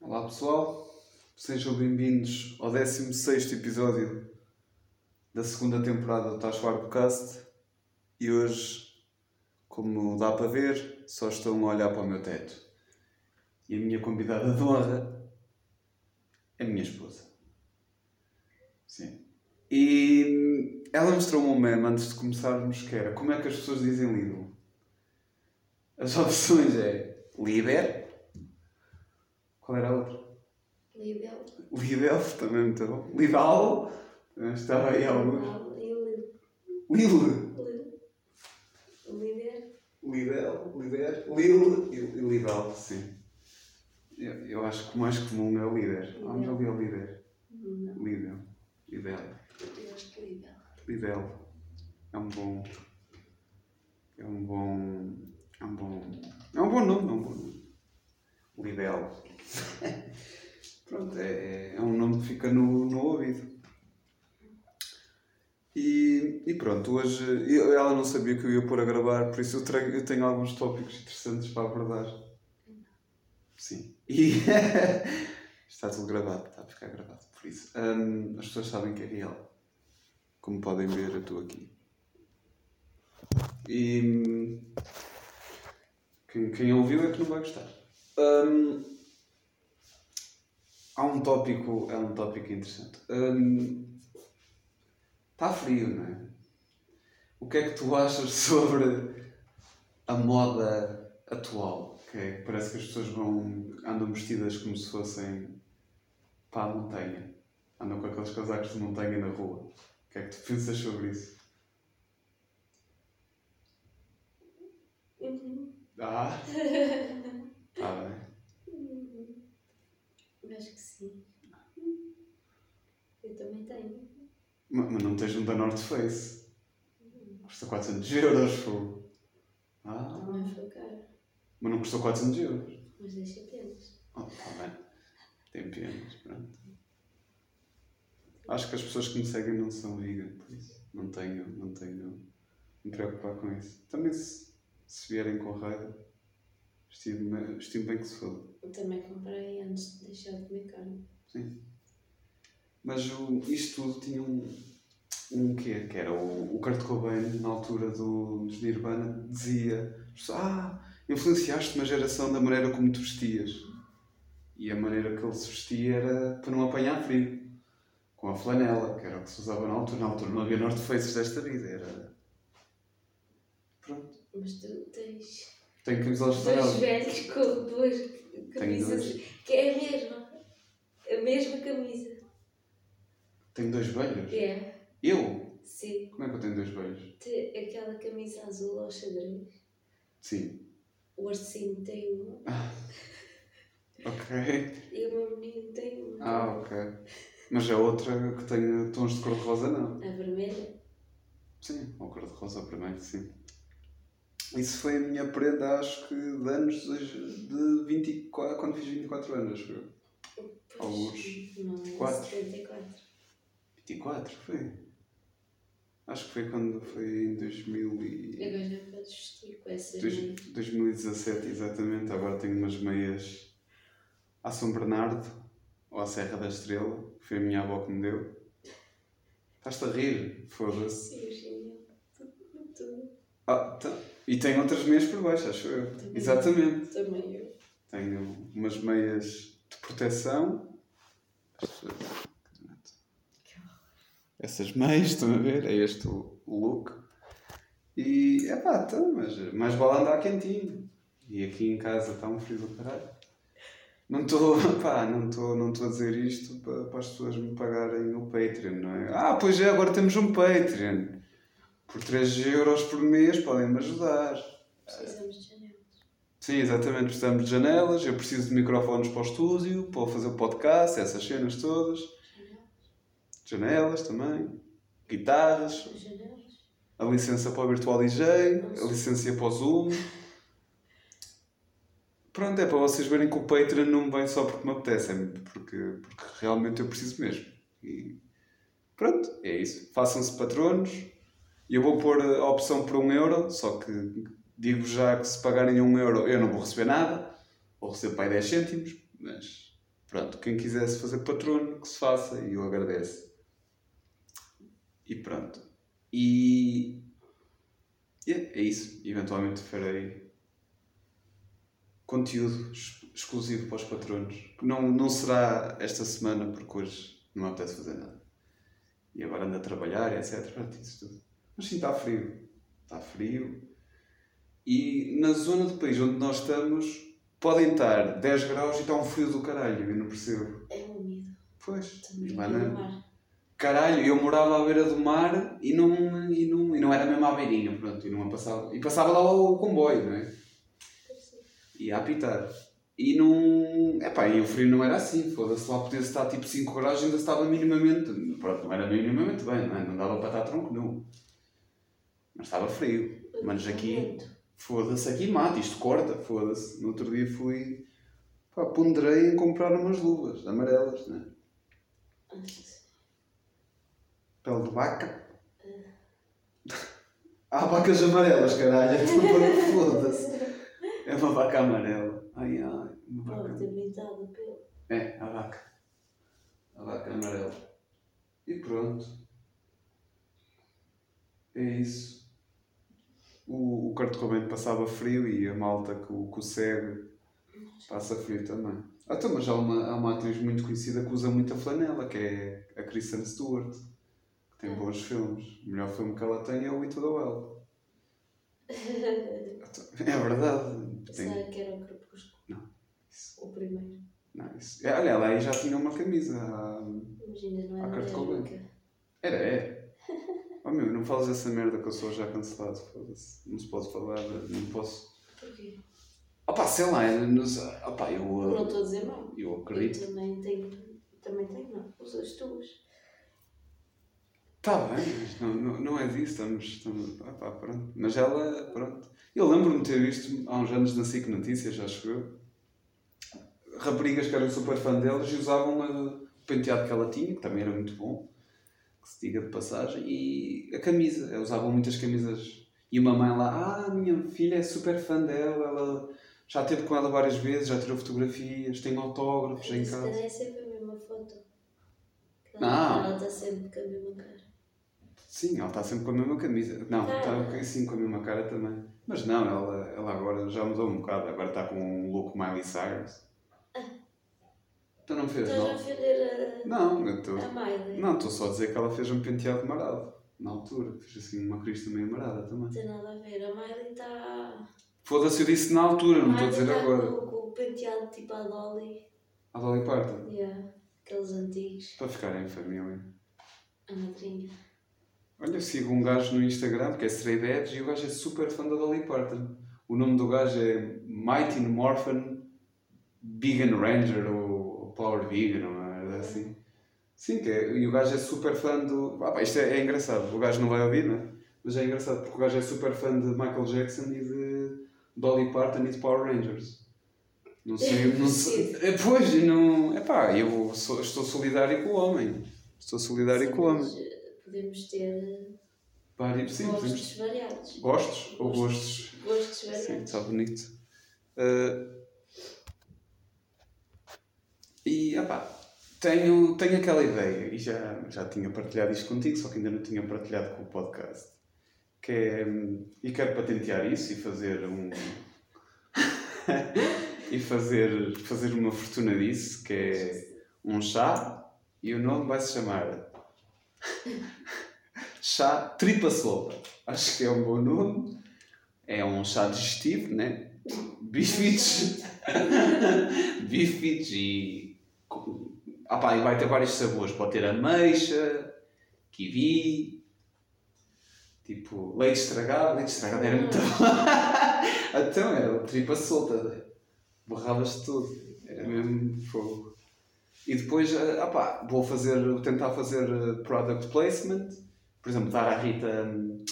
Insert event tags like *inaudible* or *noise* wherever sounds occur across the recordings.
Olá pessoal, sejam bem-vindos ao 16 episódio da segunda temporada do Tasfar Podcast e hoje, como dá para ver, só estão a olhar para o meu teto. E a minha convidada de honra é a minha esposa. Sim. E ela mostrou-me um meme antes de começarmos que era como é que as pessoas dizem Lidl. As opções é líder. Qual era a outra? Lidl. Lidl, também muito bom. Lidl, também estava aí alguns. E Lil, Lidl. Líder. Lidl, Lider, Lil e Lidl, sim. Eu, eu acho que o mais comum é o líder. Vamos ali ao líder. Não, Lidl, Lidl, eu acho que Lidl. Lidl. É um bom. É um bom. É um bom. É um bom nome, é um bom nome. Lidl. *laughs* Pronto, é, é um nome que fica no, no ouvido. E, e pronto, hoje eu- ela não sabia que eu ia pôr a gravar, por isso eu, trago, eu tenho alguns tópicos interessantes para abordar. Sim. E *laughs* está tudo gravado, está a ficar gravado. Por isso, hum, as pessoas sabem que é real. Como podem ver, eu estou aqui. E hum, quem, quem ouviu é que não vai gostar. Hum, há um tópico, é um tópico interessante. Hum, Está frio, não é? O que é que tu achas *laughs* sobre a moda atual? Que é, parece que as pessoas vão, andam vestidas como se fossem para a montanha. Andam com aqueles casacos de montanha na rua. O que é que tu pensas sobre isso? Uhum. Ah! *laughs* Está bem. Eu acho que sim. Eu também tenho. Ma- Mas não tens um da North Face. Custa 400 euros, fogo. Ah! Também foi caro. Mas não custou 400 euros. Mas deixa penas. Oh, está bem. Tem penas, pronto. Acho que as pessoas que me seguem não são vegan, por isso não tenho, não tenho me preocupar com isso. Também se, se vierem com raiva, estimo, estimo bem que se foda. Eu também comprei antes de deixar de comer carne. Sim. Mas o, isto tudo tinha um, um quê? Que era o, o Kurt Cobain, na altura do, dos Nirvana, dizia Ah, influenciaste uma geração da maneira como te vestias. E a maneira que ele se vestia era para não apanhar frio. Com a flanela, que era o que se usava na altura. Na altura não havia North Faces desta vida. Era... Pronto. Mas tu tens Tenho camisolas de dois velhos com duas camisas que é a mesma. A mesma camisa. Tenho dois velhos. É. Eu? Sim. Como é que eu tenho dois velhos? Tem aquela camisa azul ao xadrez. Sim. O Arcino tem uma. *laughs* Ok. E o meu menino tem uma. Ah, ok. Mas a outra que tenha tons de cor-de-rosa, não. A vermelha. Sim, ou cor-de-rosa primeiro, sim. Isso foi a minha prenda, acho que de anos de de 24, quando fiz 24 anos, acho eu. Alguns. Não, é Quatro. 74. 24, foi. Acho que foi quando foi em 2000 e... Agora já podes vestir com essas dois- meias. 2017, exatamente. Agora tenho umas meias à São Bernardo, ou à Serra da Estrela, que foi a minha avó que me deu. Estás-te a rir? Foda-se. Sim, chinelo. Tudo. Ah, tá. E tem outras meias por baixo, acho eu. Também. Exatamente. Também eu. Tenho umas meias de proteção. Essas meias, estão a ver? É este o o look. E, é pá, então, mas mais vale andar quentinho. E aqui em casa está um frio do caralho. Não estou, *laughs* pá, não estou não estou a dizer isto para, para as pessoas me pagarem no Patreon, não é? Ah, pois é, agora temos um Patreon. Por 3 euros por mês podem-me ajudar. Precisamos de janelas. Sim, exatamente. Precisamos de janelas, eu preciso de microfones para o estúdio, para fazer o podcast, essas cenas todas. Janelas também. Guitarras, As janelas. a licença para o Virtual DJ, a licença para o Zoom. Pronto, é para vocês verem que o Patreon não me vem só porque me apetece, é porque, porque realmente eu preciso mesmo. E pronto, é isso. Façam-se patronos. Eu vou pôr a opção por um euro, só que digo já que se pagarem um euro eu não vou receber nada, vou receber para aí 10 cêntimos, mas pronto, quem quisesse fazer patrono, que se faça e eu agradeço. E pronto. E é, é isso. Eventualmente farei conteúdo ex- exclusivo para os patronos. Que não, não será esta semana, porque hoje não apetece fazer nada. E agora ando a trabalhar, etc. Pronto, isso tudo. Mas sim, está frio. Está frio. E na zona do país onde nós estamos, podem estar 10 graus e está um frio do caralho. Eu não percebo. É úmido. Pois, não- no mar. Caralho, eu morava à beira do mar e não, e não, e não era mesmo à beirinha, pronto, e não passava. E passava lá o comboio, não é? E a apitar. E não. Epá, e o frio não era assim, foda-se, lá podia estar tipo 5 graus ainda estava minimamente. Pronto, não era minimamente bem, não é? Não dava para estar tronco nu. Mas estava frio. Mas aqui, foda-se, aqui mata, isto corta, foda-se. No outro dia fui. Pá, ponderei em comprar umas luvas amarelas, não é? Pele de vaca? *laughs* Há vacas amarelas, caralho. *laughs* Foda-se. É uma vaca amarela. Ai ai, uma Pode vaca. É, a vaca. A vaca amarela. E pronto. É isso. O, o Kurt Cobain passava frio e a malta que o, que o segue passa frio também. Ah, então, mas há uma, há uma atriz muito conhecida que usa muita flanela, que é a Kristen Stewart, que tem bons filmes. O melhor filme que ela tem é o It the Well. *laughs* É verdade. Tem, que era o crepúsculo. Não. Isso- O primeiro. não, isso- é, olha, ela aí já tinha uma camisa. Imagina, não era Kurt Cobain. Era, é. *laughs* Oh meu, não falas essa merda que eu sou já cancelado, foda-se. Não se pode falar, não posso. Porquê? Opá, sei lá, eu não sei. Opá, eu, Não estou a dizer mal. eu Eu acredito. também tenho. Também tenho, não. Os as tuas. Tá bem, mas não, não, não é disso, estamos. estamos opá, pronto. Mas ela, pronto. Eu lembro-me de ter visto há uns anos na SIC Notícias, já chegou. Raparigas que eram super fã delas e usavam o penteado que ela tinha, que também era muito bom, se diga de passagem, e a camisa. Usavam muitas camisas. E uma mãe lá, ah, a minha filha é super fã dela, ela já esteve com ela várias vezes, já tirou fotografias, tem autógrafos em casa. calhar é sempre a mesma foto. Não. Ela está sempre com a mesma cara. Sim, ela está sempre com a mesma camisa. Não, Tá. está assim com a mesma cara também. Mas não, ela, ela agora já mudou um bocado. Agora está com um look Miley Cyrus. Tu não fez, Estás a não? ofender Não, eu estou. a, a Miley. Não, estou só a dizer que ela fez um penteado marado. Na altura. Fez assim uma crista meio marada também. Não tem nada a ver. A Miley está. Foda-se, eu disse na altura, não estou a dizer tá agora. Com, com o penteado tipo a Dolly. A Dolly Parton. Yeah. Aqueles antigos. Para ficar em família. A madrinha. Olha, eu sigo um gajo no Instagram que é Stray Edge e o gajo é super fã da Dolly Parton. O nome do gajo é Mighty Morphin Vegan Ranger ou Power Vegan uma merda assim. Sim, que é, e o gajo é super fã do. Ah, pá, isto é, é engraçado. O gajo não vai ouvir, não é? Mas é engraçado porque o gajo é super fã de Michael Jackson e de Dolly Parton e de Power Rangers. Não sei, *laughs* não sei. É, pois, não. É pá, eu sou- estou solidário com o homem. Estou solidário Sim, com o homem. eh, Podemos ter Vários, sim, podemos gostos variados. Gostos ou gostos? Gostos Sim, variados. está bonito. Uh, e, opá, tenho, tenho aquela ideia, e já, já tinha partilhado isto contigo, só que ainda não tinha partilhado com o podcast, que é, hum, e quero patentear isso e fazer um... *laughs* e fazer, fazer uma fortuna disso, que é um chá, e o nome vai se chamar *laughs* chá tripa solta. Acho que é um bom nome. É um chá digestivo, né? Bifites. *laughs* Bifites e. Ah pá, e vai ter vários sabores. Pode ter ameixa, kiwi, tipo leite estragado. Leite estragado era muito bom. *laughs* então era tripa solta. Borravas tudo. Era mesmo fogo. E depois, ah pá, vou fazer, vou tentar fazer eh, product placement. Por exemplo, dar à Rita. hum,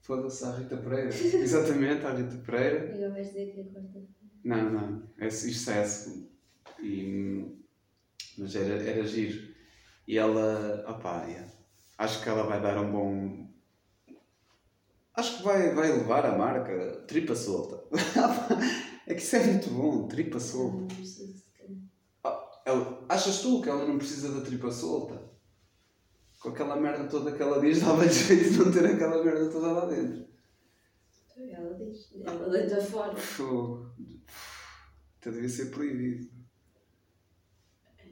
Foda-se, à Rita Pereira. *laughs* Exatamente, à Rita Pereira. Agora vais dizer que é quarta-feira. Não, não. É, isto é assim. E, mas era, era giro. E ela, opá, yeah. acho que ela vai dar um bom. Acho que vai, vai levar a marca tripa solta. *laughs* é que isso é muito bom, tripa solta. Não de calhar. Ela- Achas tu que ela não precisa da tripa solta? Com aquela merda toda que ela diz, *laughs* dava jeito de não ter aquela merda toda lá dentro. Ela diz. Ela deita fora. Fogo. Até devia ser proibido.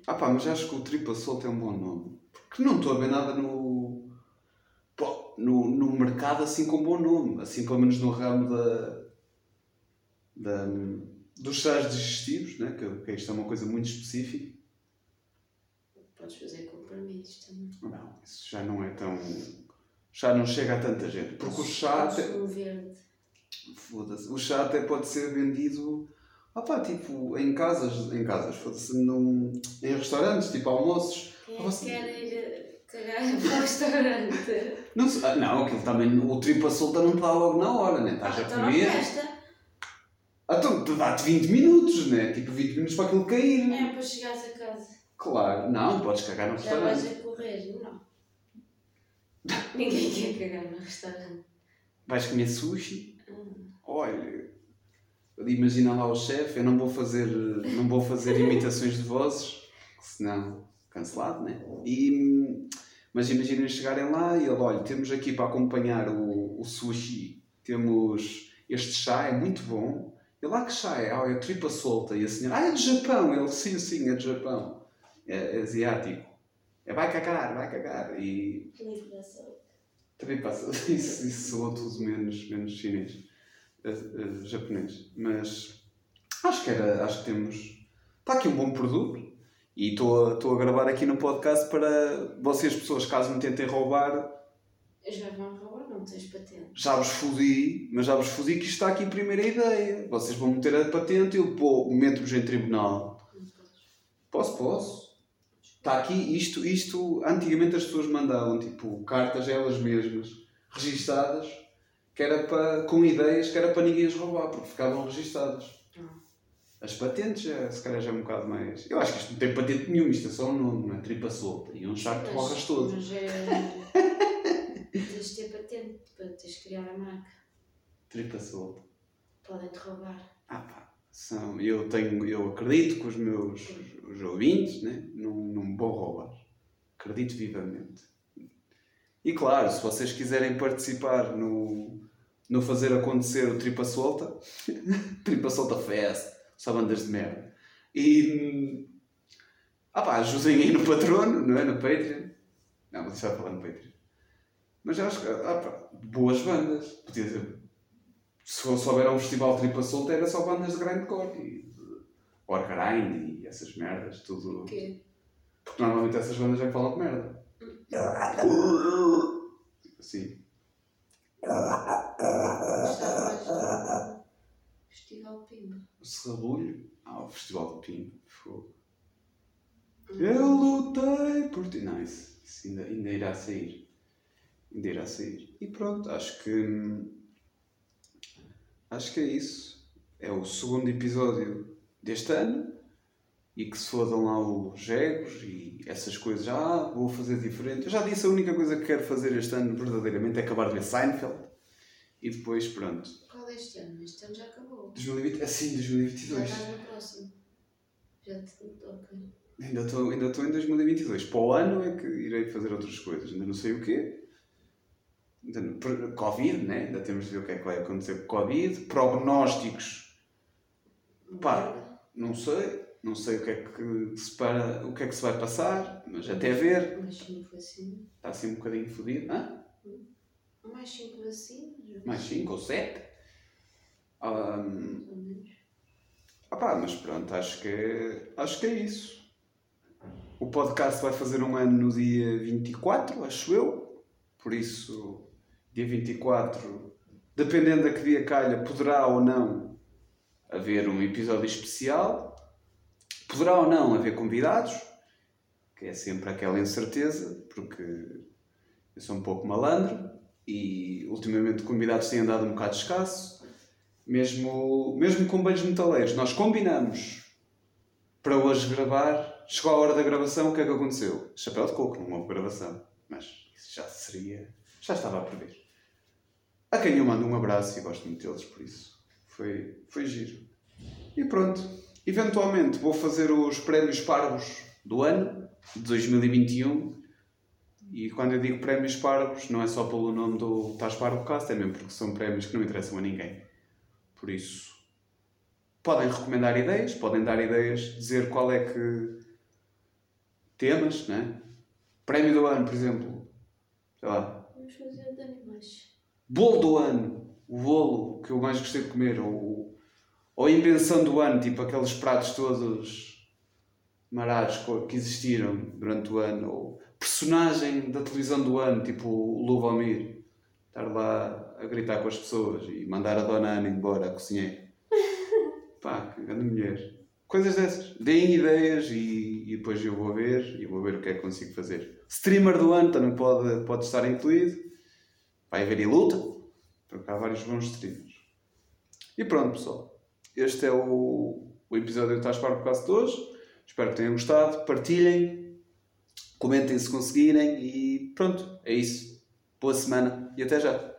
Ah pá, mas acho que o tripa solta é um bom nome. Porque não estou a ver nada no, pô, no, no mercado assim com bom nome. Assim pelo menos no ramo da, da, dos chás digestivos, né? que, que isto é uma coisa muito específica. Podes fazer comprimidos também. Não, isso já não é tão... Já não chega a tanta gente. Porque o chá... até-. Foda-se. O chá até pode ser vendido, ah pá, tipo, em casas, em casas, foda-se, num, em restaurantes, tipo almoços. Quem é Ah, você- quer ir cagar *laughs* para o restaurante? Não, ah, não, aquilo também, o tripa solta não dá logo na hora, né? Estás a Então comer. Ah, então, tu dá-te 20 minutos, né? Tipo, 20 minutos para aquilo cair. É para chegares a casa. Claro, não, podes cagar no Já vais restaurante. a correr? Não. *laughs* Ninguém quer cagar no restaurante. Vais comer sushi. Hum. Olha, imagina lá o chefe, eu não vou fazer, não vou fazer imitações de vozes, senão cancelado, né? E, mas imaginem chegarem lá e ele, olha, temos aqui para acompanhar o, o sushi, temos este chá, é muito bom. E lá que chá é? Ah, é tripa solta. E a senhora, ah, é do Japão. Ele, sim, sim, é do Japão. É, é asiático. É vai cagar, vai cagar. E Livre solta. também passa, *laughs* isso, isso soa tudo menos, menos chinês, eh, eh, japonês. Mas acho que era, acho que temos. Está aqui um bom produto e estou a, estou a gravar aqui no podcast para vocês, pessoas, caso me tentem roubar, Já vão roubar, não tens patente. já vos fodi, mas já vos fodi que isto está aqui a primeira ideia. Vocês vão meter a patente e eu meto-vos em tribunal. Posso, posso. Está aqui, isto, isto, antigamente as pessoas mandavam, tipo, cartas elas mesmas, registadas, que era para, com ideias que era para ninguém as roubar, porque ficavam registadas. Ah. As patentes, já, se calhar já é um bocado mais... Eu acho que isto não tem patente nenhuma, isto é só um nome, não é? Tripa solta. E um chá que tu borras todo. Mas é. *laughs* Tens de ter patente para teres de criar a marca. Tripa solta. Podem-te roubar. Ah pá, são, eu, tenho, eu acredito que os meus os ouvintes né, não, não me vão roubar. Acredito vivamente. E claro, se vocês quiserem participar no, no fazer acontecer o Tripa Solta, *laughs* Tripa Solta Fest, só bandas de merda. E ah pá, ajudem aí no patrono, não é? No Patreon. Não, vou deixar de falar no Patreon. Mas acho que, ah pá, boas bandas. Podia ser se fosse houver um festival tripa solta era só bandas de grindcore e de Wargrind e essas merdas, tudo. O quê? Porque normalmente essas bandas é que falam de merda. Assim. Do Festival Pimba. O Serrabulho. Ah, o Festival de Pimba. Fogo. Eu lutei por ti. Não, isso, isso ainda, ainda irá sair. Ainda irá sair. E pronto, acho que. hum, Acho que é isso. É o segundo episódio deste ano. E que se fodam lá os egos e essas coisas. Ah, vou fazer diferente. Eu já disse, a única coisa que quero fazer este ano verdadeiramente é acabar de ver Seinfeld. E depois, pronto. Qual é este ano? Este ano já acabou. 2020, assim, Já 2022. estás no próximo. Já te. Ok. Ainda estou ainda em 2022. Para o ano é que irei fazer outras coisas. Ainda não sei o quê. Não- Covid, né? Ainda temos de ver o que é que vai acontecer com Covid. Prognósticos, Pá. não sei. Não sei o que é que se para, o que é que se vai passar, mas até ver. Mais 5 vacinas. Está assim um bocadinho fodido. Hã? Mais 5 vacinas. Mais 5 ou 7. Ahm, Mais ou menos. Ah pá, mas pronto, acho que, acho que é isso. O podcast vai fazer um ano no dia 24, acho eu. Por isso, dia 24, dependendo a que dia calha, poderá ou não haver um episódio especial. Poderá ou não haver convidados, que é sempre aquela incerteza, porque eu sou um pouco malandro e ultimamente convidados têm andado um bocado escasso. Mesmo, mesmo com beijos metaleiros, nós combinamos para hoje gravar. Chegou a hora da gravação, o que é que aconteceu? Chapéu de coco, não houve gravação. Mas isso já seria. Já estava a prever. A quem eu mando um abraço e gosto muito deles, por isso. Foi, foi giro. E pronto. Eventualmente vou fazer os prémios parvos do ano, de 2021. E quando eu digo prémios parvos, não é só pelo nome do Tás Parvo Cast, é mesmo porque são prémios que não interessam a ninguém. Por isso, podem recomendar ideias, podem dar ideias, dizer qual é que. temas, né? Prémio do ano, por exemplo. Sei lá. Vamos fazer de animais. Bolo do ano. O bolo que eu mais gostei de comer. Ou, ou invenção do ano, tipo aqueles pratos todos marados que existiram durante o ano. Ou personagem da televisão do ano, tipo o Lubomir. Estar lá a gritar com as pessoas e mandar a dona Ana embora, a cozinheira. *laughs* Pá, que grande mulher. Coisas dessas. Deem ideias e, e depois eu vou ver e vou ver o que é que consigo fazer. Streamer do ano também pode, pode estar incluído. Vai haver e luta. Porque há vários bons streamers. E pronto, pessoal. Este é o, o episódio do Estás para o caso de hoje. Espero que tenham gostado. Partilhem. Comentem se conseguirem. E pronto, é isso. Boa semana e até já.